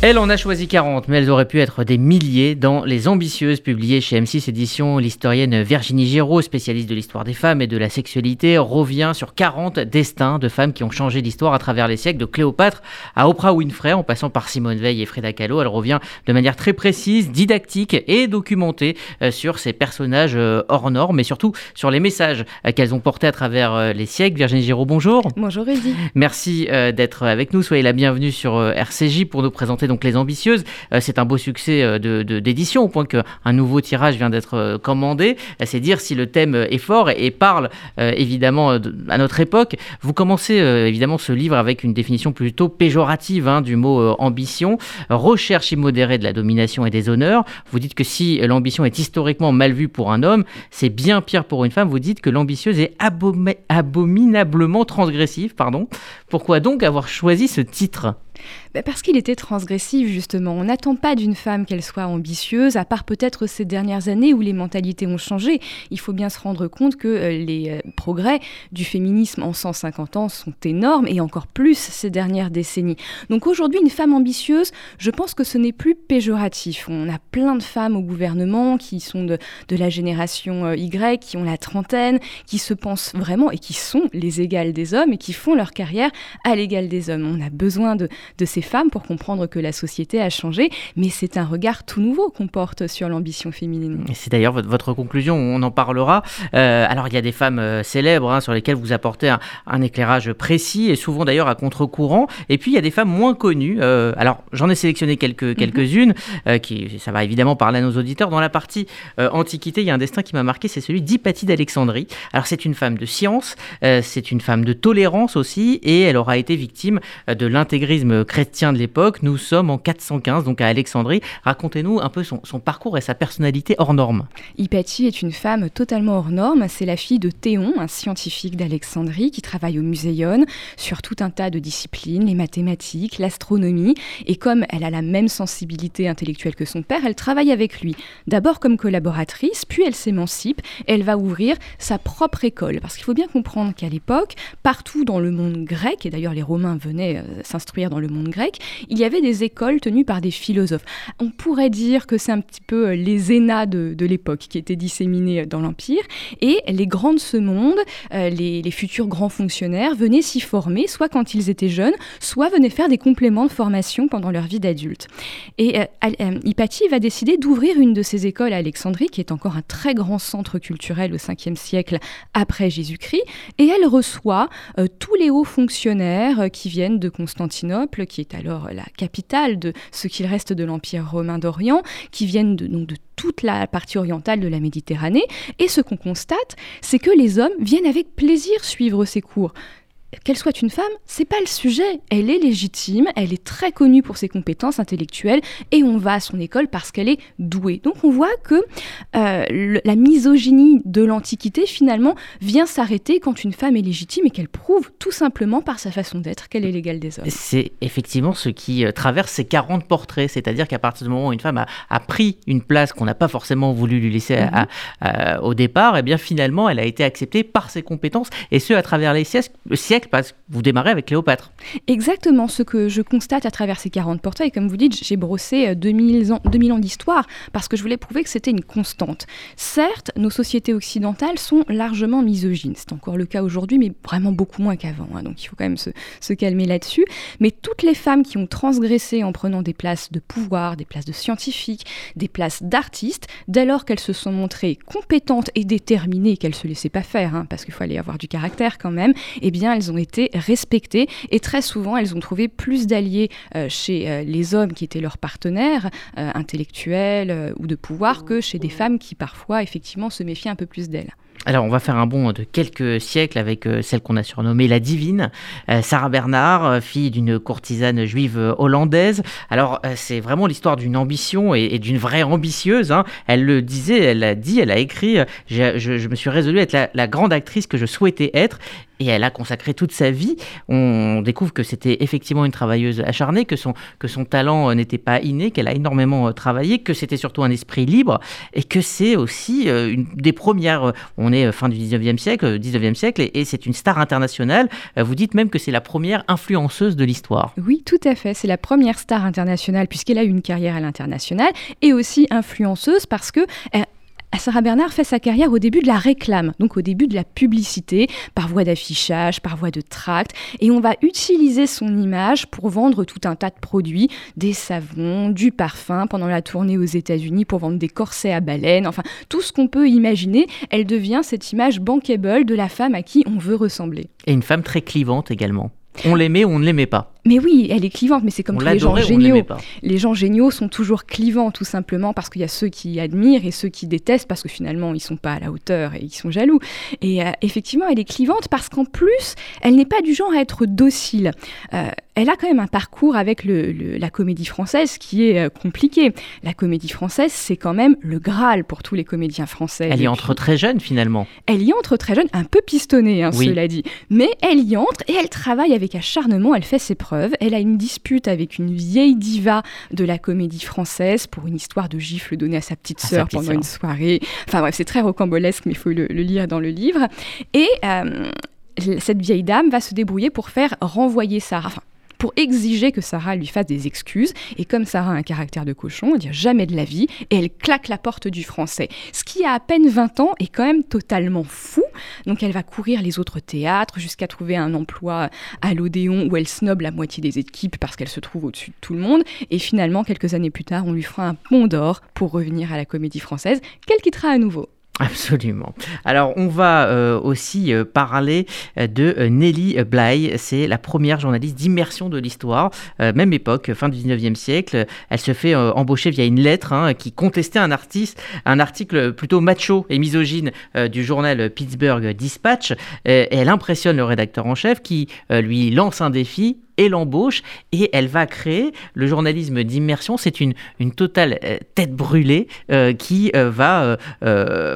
Elle en a choisi 40, mais elles auraient pu être des milliers dans Les Ambitieuses, publiées chez M6 Éditions. L'historienne Virginie Giraud, spécialiste de l'histoire des femmes et de la sexualité, revient sur 40 destins de femmes qui ont changé l'histoire à travers les siècles, de Cléopâtre à Oprah Winfrey, en passant par Simone Veil et Frida Kahlo. Elle revient de manière très précise, didactique et documentée euh, sur ces personnages euh, hors normes, mais surtout sur les messages euh, qu'elles ont portés à travers les siècles. Virginie Giraud, bonjour. Bonjour Rudy. Merci d'être avec nous. Soyez la bienvenue sur RCJ pour nous présenter donc Les Ambitieuses. Euh, c'est un beau succès euh, d'édition au point qu'un nouveau tirage vient d'être euh, commandé. C'est dire si le thème est fort et, parle évidemment à notre époque. Vous commencez évidemment ce livre avec une définition plutôt péjorative hein, du mot ambition, recherche immodérée de la domination et des honneurs. Vous dites que si l'ambition est historiquement mal vue pour un homme, c'est bien pire pour une femme. Vous dites que l'ambitieuse est abominablement transgressive. Pardon. Pourquoi donc avoir choisi ce titre? Bah, parce qu'il était transgressif, justement. On n'attend pas d'une femme qu'elle soit ambitieuse, à part peut-être ces dernières années où les mentalités ont changé. Il faut bien se rendre compte que euh, les euh, progrès du féminisme en 150 ans sont énormes, et encore plus ces dernières décennies. Donc aujourd'hui, une femme ambitieuse, je pense que ce n'est plus péjoratif. On a plein de femmes au gouvernement qui sont de, de la génération euh, Y, qui ont la trentaine, qui se pensent vraiment et qui sont les égales des hommes et qui font leur carrière à l'égal des hommes. On a besoin de, de ces femmes pour comprendre que la société a changé, mais c'est un regard tout nouveau qu'on porte sur l'ambition féminine. C'est d'ailleurs votre, conclusion, on en parlera. Euh, alors il y a des femmes euh, célèbres hein, sur lesquelles vous apportez un, éclairage précis et souvent d'ailleurs à contre-courant, et puis il y a des femmes moins connues. Euh, alors j'en ai sélectionné quelques, mhm. quelques-unes, qui, ça va évidemment parler à nos auditeurs. Dans la partie Antiquité, il y a un destin qui m'a marqué, c'est celui d'Hypatie d'Alexandrie. Alors c'est une femme de science, c'est une femme de tolérance aussi, et elle aura été victime de l'intégrisme chrétien chrétien de l'époque. Nous sommes en 415, donc à Alexandrie. Racontez-nous un peu son, parcours et sa personnalité hors norme. Hypatie est une femme totalement hors norme. C'est la fille de Théon, un scientifique d'Alexandrie qui travaille au Muséon sur tout un tas de disciplines, les mathématiques, l'astronomie. Et comme elle a la même sensibilité intellectuelle que son père, elle travaille avec lui. D'abord comme collaboratrice, puis elle s'émancipe elle va ouvrir sa propre école. Parce qu'il faut bien comprendre qu'à l'époque, partout dans le monde grec, et d'ailleurs les Romains venaient euh, s'instruire dans le monde grec, il y avait des écoles tenues par des philosophes. On pourrait dire que c'est un petit peu euh, les énats de, l'époque qui étaient disséminés euh, dans l'Empire, et les grands de ce monde, euh, les, futurs grands fonctionnaires, venaient s'y former, soit quand ils étaient jeunes, soit venaient faire des compléments de formation pendant leur vie d'adulte. Et Hypatie va décider d'ouvrir une de ces écoles à Alexandrie, qui est encore un très grand centre culturel au 5e siècle après Jésus-Christ, et elle reçoit tous les hauts fonctionnaires qui viennent de Constantinople, qui est alors la capitale de ce qu'il reste de l'Empire romain d'Orient, qui viennent de, donc de toute la partie orientale de la Méditerranée. Et ce qu'on constate, c'est que les hommes viennent avec plaisir suivre ces cours qu'elle soit une femme, c'est pas le sujet. Elle est légitime, elle est très connue pour ses compétences intellectuelles et on va à son école parce qu'elle est douée. Donc on voit que euh, la misogynie de l'Antiquité finalement vient s'arrêter quand une femme est légitime et qu'elle prouve tout simplement par sa façon d'être qu'elle est l'égale des hommes. C'est effectivement ce qui euh, traverse ces 40 portraits, c'est-à-dire qu'à partir du moment où une femme a, pris une place qu'on n'a pas forcément voulu lui laisser mhm. au départ, et eh bien finalement elle a été acceptée par ses compétences et ce à travers les siècles parce que vous démarrez avec Cléopâtre. Exactement, ce que je constate à travers ces 40 portraits, comme vous dites, j'ai brossé 2000 euh, ans, 2000 ans d'histoire, parce que je voulais prouver que c'était une constante. Certes, nos sociétés occidentales sont largement misogynes, c'est encore le cas aujourd'hui, mais vraiment beaucoup moins qu'avant, hein, donc il faut quand même se, calmer là-dessus. Mais toutes les femmes qui ont transgressé en prenant des places de pouvoir, des places de scientifiques, des places d'artistes, dès lors qu'elles se sont montrées compétentes et déterminées, qu'elles se laissaient pas faire, hein, parce qu'il fallait avoir du caractère quand même, eh bien elles ont été respectées et très souvent elles ont trouvé plus d'alliés euh, chez euh, les hommes qui étaient leurs partenaires euh, intellectuels ou de pouvoir que chez des femmes qui parfois effectivement se méfiaient un peu plus d'elles. Alors, on va faire un bond de quelques siècles avec celle qu'on a surnommée la divine, Sarah Bernard, fille d'une courtisane juive hollandaise. Alors, c'est vraiment l'histoire d'une ambition et, d'une vraie ambitieuse. Hein. Elle le disait, elle a dit, elle a écrit je, me suis résolue à être la, grande actrice que je souhaitais être. Et elle a consacré toute sa vie. On découvre que c'était effectivement une travailleuse acharnée, que son, que son talent n'était pas inné, qu'elle a énormément travaillé, que c'était surtout un esprit libre, et que c'est aussi une des premières, on est fin du 19e siècle, 19e siècle, et, c'est une star internationale. Vous dites même que c'est la première influenceuse de l'histoire. Oui, tout à fait. C'est la première star internationale puisqu'elle a eu une carrière à l'international et aussi influenceuse parce que euh, Sarah Bernard fait sa carrière au début de la réclame, donc au début de la publicité, par voie d'affichage, par voie de tract, et on va utiliser son image pour vendre tout un tas de produits, des savons, du parfum, pendant la tournée aux États-Unis pour vendre des corsets à baleines, enfin tout ce qu'on peut imaginer, elle devient cette image bankable de la femme à qui on veut ressembler. Et une femme très clivante également. On l'aimait ou on ne l'aimait pas. Mais oui, elle est clivante, mais c'est comme tous les gens géniaux. Les gens géniaux sont toujours clivants, tout simplement parce qu'il y a ceux qui admirent et ceux qui détestent, parce que finalement, ils sont pas à la hauteur et ils sont jaloux. Et euh, effectivement, elle est clivante parce qu'en plus, elle n'est pas du genre à être docile. Euh, elle a quand même un parcours avec la comédie française qui est euh, compliqué. La comédie française, c'est quand même le Graal pour tous les comédiens français. Elle y entre très jeune, finalement. Elle y entre très jeune, un peu pistonnée, hein, cela dit. Mais elle y entre et elle travaille avec acharnement, elle fait ses preuves. Elle a une dispute avec une vieille diva de la comédie française pour une histoire de gifle donnée à sa petite sœur pendant une soirée. Enfin bref, c'est très rocambolesque, mais il faut le, lire dans le livre. Et euh, cette vieille dame va se débrouiller pour faire renvoyer Sarah pour exiger que Sarah lui fasse des excuses. Et comme Sarah a un caractère de cochon, elle dit jamais de la vie, elle claque la porte du français. Ce qui a à peine 20 ans est quand même totalement fou. Donc elle va courir les autres théâtres jusqu'à trouver un emploi à l'Odéon où elle snobe la moitié des équipes parce qu'elle se trouve au-dessus de tout le monde. Et finalement, quelques années plus tard, on lui fera un pont d'or pour revenir à la comédie française, qu'elle quittera à nouveau. Absolument. Alors, on va euh, aussi euh, parler euh, de Nelly Bly. C'est la première journaliste d'immersion de l'histoire. même époque, fin du 19e siècle. Elle se fait embaucher via une lettre hein, qui contestait un, artiste, un article plutôt macho et misogyne du journal Pittsburgh Dispatch. et elle impressionne le rédacteur en chef qui lui lance un défi et l'embauche et elle va créer le journalisme d'immersion. C'est une, une totale euh, tête brûlée euh, qui euh, va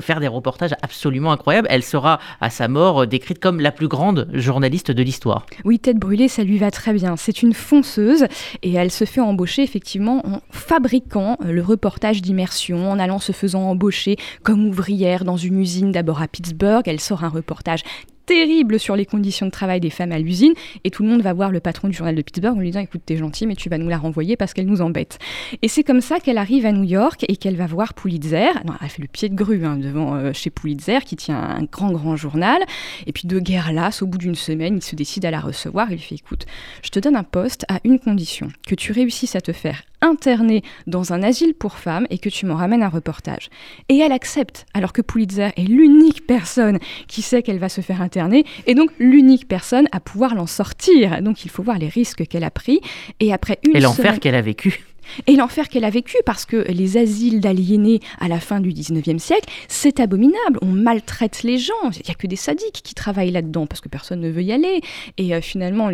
faire des reportages absolument incroyables. Elle sera à sa mort décrite comme la plus grande journaliste de l'histoire. Oui, tête brûlée, ça lui va très bien. C'est une fonceuse et elle se fait embaucher effectivement en fabriquant le reportage d'immersion, en allant se faisant embaucher comme ouvrière dans une usine d'abord à Pittsburgh. Elle sort un reportage terrible sur les conditions de travail des femmes à l'usine et tout le monde va voir le patron du journal de Pittsburgh en lui disant écoute t'es gentil mais tu vas nous la renvoyer parce qu'elle nous embête. Et c'est comme ça qu'elle arrive à New York et qu'elle va voir Pulitzer. Elle fait le pied de grue hein, devant euh, chez Pulitzer qui tient un grand grand journal. Et puis de guerre lasse au bout d'une semaine il se décide à la recevoir. Et lui fait écoute je te donne un poste à une condition que tu réussisses à te faire interner dans un asile pour femmes et que tu m'en ramènes un reportage. Et elle accepte, alors que Pulitzer est l'unique personne qui sait qu'elle va se faire interner, et donc l'unique personne à pouvoir l'en sortir. Donc il faut voir les risques qu'elle a pris. Et après une Et l'enfer qu'elle a vécu et l'enfer qu'elle a vécu, parce que les asiles d'aliénés à la fin du 19e siècle, c'est abominable. On maltraite les gens. Il n'y a que des sadiques qui travaillent là-dedans, parce que personne ne veut y aller. Et euh, finalement,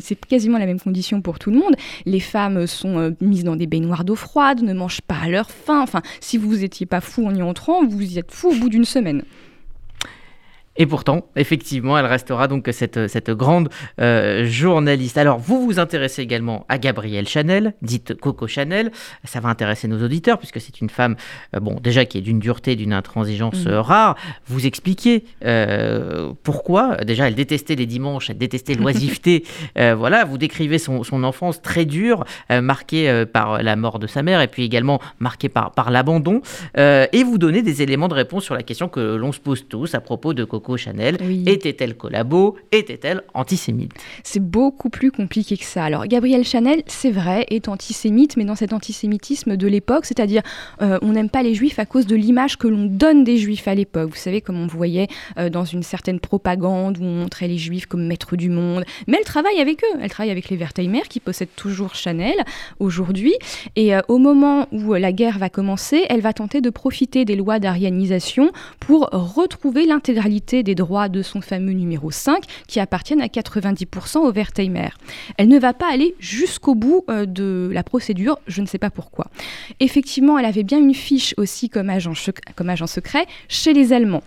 c'est quasiment la même condition pour tout le monde. Les femmes sont euh, mises dans des baignoires d'eau froide, ne mangent pas à leur faim. Enfin, si vous n'étiez pas fou en y entrant, vous y êtes fou au bout d'une semaine. Et pourtant, effectivement, elle restera donc cette, cette grande euh, journaliste. Alors, vous vous intéressez également à Gabrielle Chanel, dite Coco Chanel. Ça va intéresser nos auditeurs puisque c'est une femme, euh, bon, déjà qui est d'une dureté, d'une intransigeance euh, rare. Vous expliquez pourquoi. Déjà, elle détestait les dimanches, elle détestait l'oisiveté. voilà, vous décrivez son, son enfance très dure, marquée par la mort de sa mère et puis également marquée par, par l'abandon. et vous donnez des éléments de réponse sur la question que l'on se pose tous à propos de Coco Chanel Était-elle collabo Était-elle antisémite? C'est beaucoup plus compliqué que ça. Alors, Gabrielle Chanel, c'est vrai, est antisémite, mais dans cet antisémitisme de l'époque, c'est-à-dire euh, on n'aime pas les juifs à cause de l'image que l'on donne des juifs à l'époque. Vous savez, comme on voyait euh, dans une certaine propagande où on montrait les juifs comme maîtres du monde. Mais elle travaille avec eux. Elle travaille avec les Wertheimer qui possèdent toujours Chanel aujourd'hui. Et euh, au moment où la guerre va commencer, elle va tenter de profiter des lois d'arianisation pour retrouver l'intégralité des droits de son fameux numéro 5 qui appartiennent à 90% au Wertheimer. Elle ne va pas aller jusqu'au bout euh, de la procédure, je ne sais pas pourquoi. Effectivement, elle avait bien une fiche aussi comme agent, comme agent secret chez les Allemands.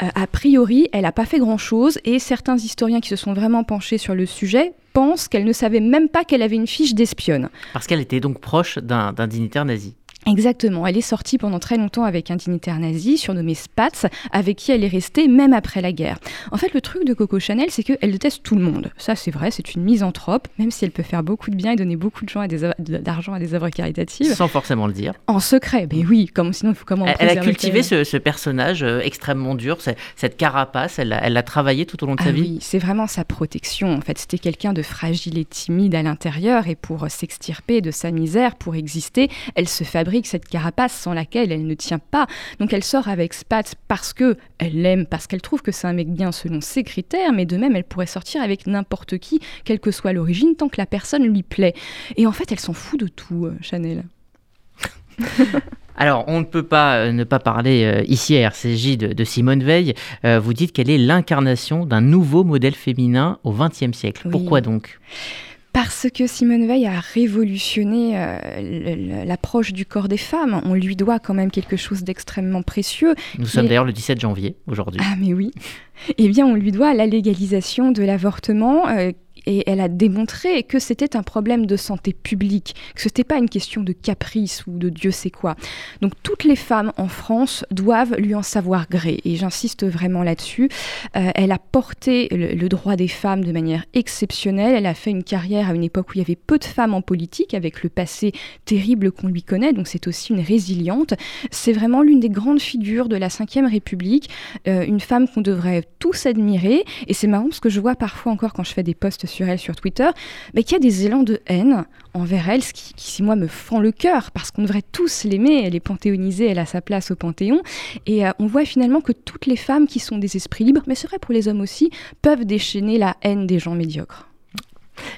A priori, elle n'a pas fait grand-chose et certains historiens qui se sont vraiment penchés sur le sujet pensent qu'elle ne savait même pas qu'elle avait une fiche d'espionne. Parce qu'elle était donc proche d'un dignitaire nazi. Exactement, elle est sortie pendant très longtemps avec un dignitaire nazi surnommé Spatz, avec qui elle est restée même après la guerre. En fait, le truc de Coco Chanel, c'est qu'elle déteste tout le monde. Ça, c'est vrai, c'est une misanthrope, même si elle peut faire beaucoup de bien et donner beaucoup d'argent à des œuvres caritatives. Sans forcément le dire. En secret, mais oui, comme sinon il faut comment. Elle, elle a cultivé ce, personnage euh, extrêmement dur, cette carapace, elle l'a travaillé tout au long de sa ah vie. Oui, c'est vraiment sa protection. En fait, c'était quelqu'un de fragile et timide à l'intérieur, et pour s'extirper de sa misère, pour exister, elle se fabrique cette carapace sans laquelle elle ne tient pas. Donc elle sort avec Spatz parce que elle l'aime, parce qu'elle trouve que c'est un mec bien selon ses critères, mais de même elle pourrait sortir avec n'importe qui, quelle que soit l'origine, tant que la personne lui plaît. Et en fait, elle s'en fout de tout, euh, Chanel. Alors, on ne peut pas euh, ne pas parler euh, ici à RCJ de, Simone Veil. vous dites qu'elle est l'incarnation d'un nouveau modèle féminin au XXe siècle. Pourquoi donc? Parce que Simone Veil a révolutionné euh, l'approche du corps des femmes. On lui doit quand même quelque chose d'extrêmement précieux. Nous sommes d'ailleurs le 17 janvier aujourd'hui. Ah mais oui. Eh bien, on lui doit la légalisation de l'avortement. Euh, et elle a démontré que c'était un problème de santé publique, que ce n'était pas une question de caprice ou de Dieu sait quoi. Donc toutes les femmes en France doivent lui en savoir gré, et j'insiste vraiment là-dessus. Euh, elle a porté le, droit des femmes de manière exceptionnelle, elle a fait une carrière à une époque où il y avait peu de femmes en politique, avec le passé terrible qu'on lui connaît, donc c'est aussi une résiliente. C'est vraiment l'une des grandes figures de la Ve République, euh, une femme qu'on devrait tous admirer, et c'est marrant parce que je vois parfois encore quand je fais des posts sur sur Twitter, mais qu'il y a des élans de haine envers elle, ce qui, qui moi, me fend le cœur, parce qu'on devrait tous l'aimer, elle est panthéonisée, elle a sa place au Panthéon, et euh, on voit finalement que toutes les femmes qui sont des esprits libres, mais c'est vrai pour les hommes aussi, peuvent déchaîner la haine des gens médiocres.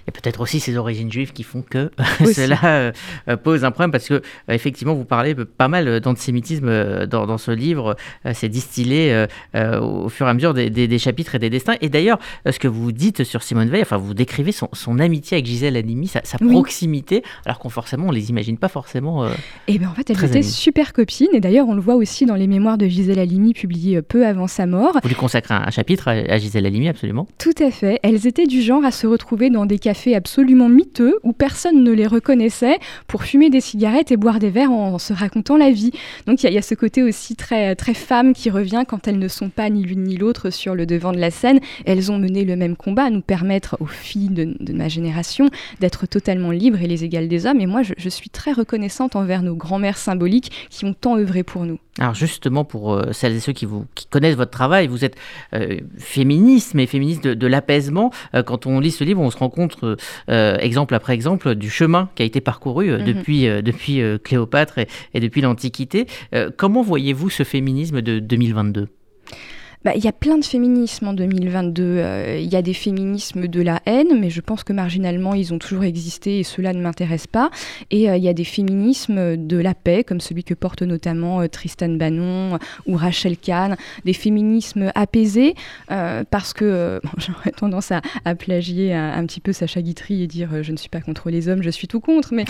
A peut-être aussi ces origines juives qui font que cela euh, euh, pose un problème parce que euh, effectivement vous parlez pas mal d'antisémitisme dans, ce livre. c'est distillé au fur et à mesure des, chapitres et des destins. Et d'ailleurs, ce que vous dites sur Simone Veil, enfin vous décrivez son, amitié avec Gisèle Halimi, sa, proximité, alors qu'on forcément on les imagine pas forcément. et eh bien en fait, elles étaient super copines. Et d'ailleurs, on le voit aussi dans les mémoires de Gisèle Halimi publiées peu avant sa mort. Vous lui consacrez un, chapitre à, à Gisèle Halimi, absolument. Tout à fait. Elles étaient du genre à se retrouver dans des cafés absolument miteux où personne ne les reconnaissait pour fumer des cigarettes et boire des verres en, se racontant la vie. Donc il y, a ce côté aussi très, très femme qui revient quand elles ne sont pas ni l'une ni l'autre sur le devant de la scène. Elles ont mené le même combat, à nous permettre aux filles de, ma génération d'être totalement libres et les égales des hommes. Et moi, je, je suis très reconnaissante envers nos grands-mères symboliques qui ont tant œuvré pour nous. Alors justement, pour euh, celles et ceux qui, vous, qui connaissent votre travail, vous êtes euh, féministe, mais féministe de, l'apaisement. Euh, quand on lit ce livre, on se rend compte, exemple après exemple, du chemin qui a été parcouru mhm. depuis, depuis Cléopâtre et depuis l'Antiquité. comment voyez-vous ce féminisme de 2022 bah, il y a plein de féminismes en 2022. Euh, il y a des féminismes de la haine, mais je pense que marginalement, ils ont toujours existé et cela ne m'intéresse pas. Et euh, il y a des féminismes de la paix, comme celui que porte notamment euh, Tristan Bannon ou Rachel Kahn. Des féminismes apaisés, parce que j'aurais tendance à, plagier un, petit peu Sacha Guitry et dire je ne suis pas contre les hommes, je suis tout contre. Mais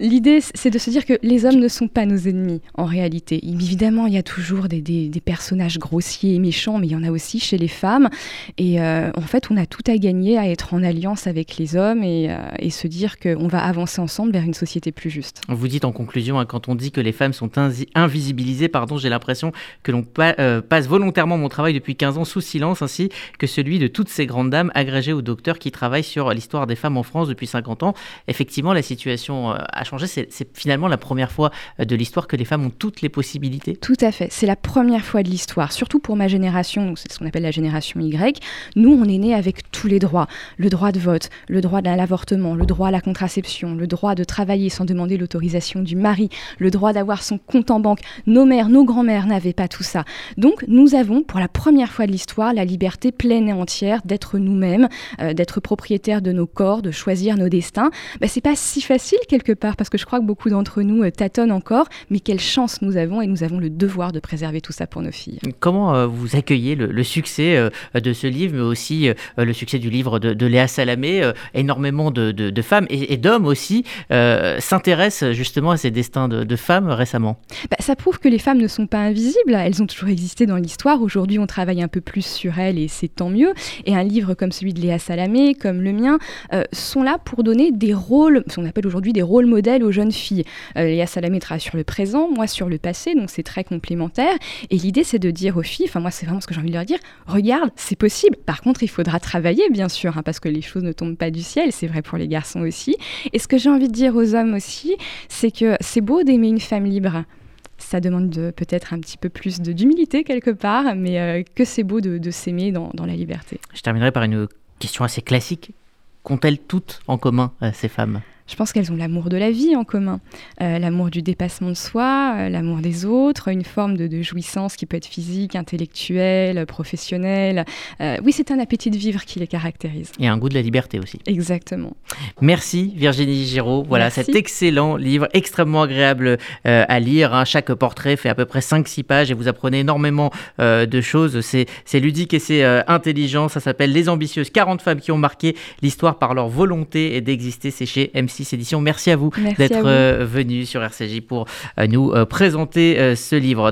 l'idée, c'est de se dire que les hommes ne sont pas nos ennemis, en réalité. Évidemment, il y a toujours des, personnages grossiers et méchants mais il y en a aussi chez les femmes. Et euh, en fait, on a tout à gagner à être en alliance avec les hommes et, euh, se dire qu'on va avancer ensemble vers une société plus juste. Vous dites en conclusion, hein, quand on dit que les femmes sont invisibilisées, pardon, j'ai l'impression que l'on euh, passe volontairement mon travail depuis 15 ans sous silence, ainsi que celui de toutes ces grandes dames agrégées ou docteurs qui travaillent sur l'histoire des femmes en France depuis 50 ans. Effectivement, la situation a C'est finalement la première fois de l'histoire que les femmes ont toutes les possibilités. Tout à fait. C'est la première fois de l'histoire, surtout pour ma génération c'est ce qu'on appelle la génération Y, nous, on est né avec tous les droits. Le droit de vote, le droit à l'avortement, le droit à la contraception, le droit de travailler sans demander l'autorisation du mari, le droit d'avoir son compte en banque. Nos mères, nos grands-mères n'avaient pas tout ça. Donc, nous avons, pour la première fois de l'histoire, la liberté pleine et entière d'être nous-mêmes, euh, d'être propriétaires de nos corps, de choisir nos destins. Bah, c'est pas si facile quelque part parce que je crois que beaucoup d'entre nous tâtonnent encore, mais quelle chance nous avons et nous avons le devoir de préserver tout ça pour nos filles. Comment vous accueillez le, succès de ce livre, mais aussi le succès du livre de, Léa Salamé Énormément de, femmes et, d'hommes aussi s'intéressent justement à ces destins de, femmes récemment? Bah, ça prouve que les femmes ne sont pas invisibles, elles ont toujours existé dans l'histoire. Aujourd'hui, on travaille un peu plus sur elles et c'est tant mieux. Et un livre comme celui de Léa Salamé, comme le mien, euh, sont là pour donner des rôles, ce qu'on appelle aujourd'hui des rôles modèles aux jeunes filles. Euh, Léa Salamé travaille sur le présent, moi sur le passé, donc c'est très complémentaire. Et l'idée, c'est de dire aux filles, enfin moi c'est vraiment ce que j'ai envie de leur dire, regarde, c'est possible. Par contre, il faudra travailler, bien sûr, hein, parce que les choses ne tombent pas du ciel, c'est vrai pour les garçons aussi. Et ce que j'ai envie de dire aux hommes aussi, c'est que c'est beau d'aimer une femme libre ça demande peut-être un petit peu plus d'humilité quelque part, mais euh, que c'est beau de, s'aimer dans, la liberté. Je terminerai par une question assez classique. Qu'ont-elles toutes en commun, euh, ces femmes? Je pense qu'elles ont l'amour de la vie en commun, euh, l'amour du dépassement de soi, euh, l'amour des autres, une forme de, jouissance qui peut être physique, intellectuelle, professionnelle. Euh, oui, c'est un appétit de vivre qui les caractérise. Et un goût de la liberté aussi. Exactement. Merci Virginie Giraud. Voilà cet excellent livre, extrêmement agréable à lire. Hein. Chaque portrait fait à peu près 5-6 pages et vous apprenez énormément de choses. C'est ludique et c'est intelligent. Ça s'appelle Les Ambitieuses, 40 femmes qui ont marqué l'histoire par leur volonté et d'exister. C'est chez MC Merci à vous d'être euh, venu sur RCJ pour euh, nous euh, présenter ce livre.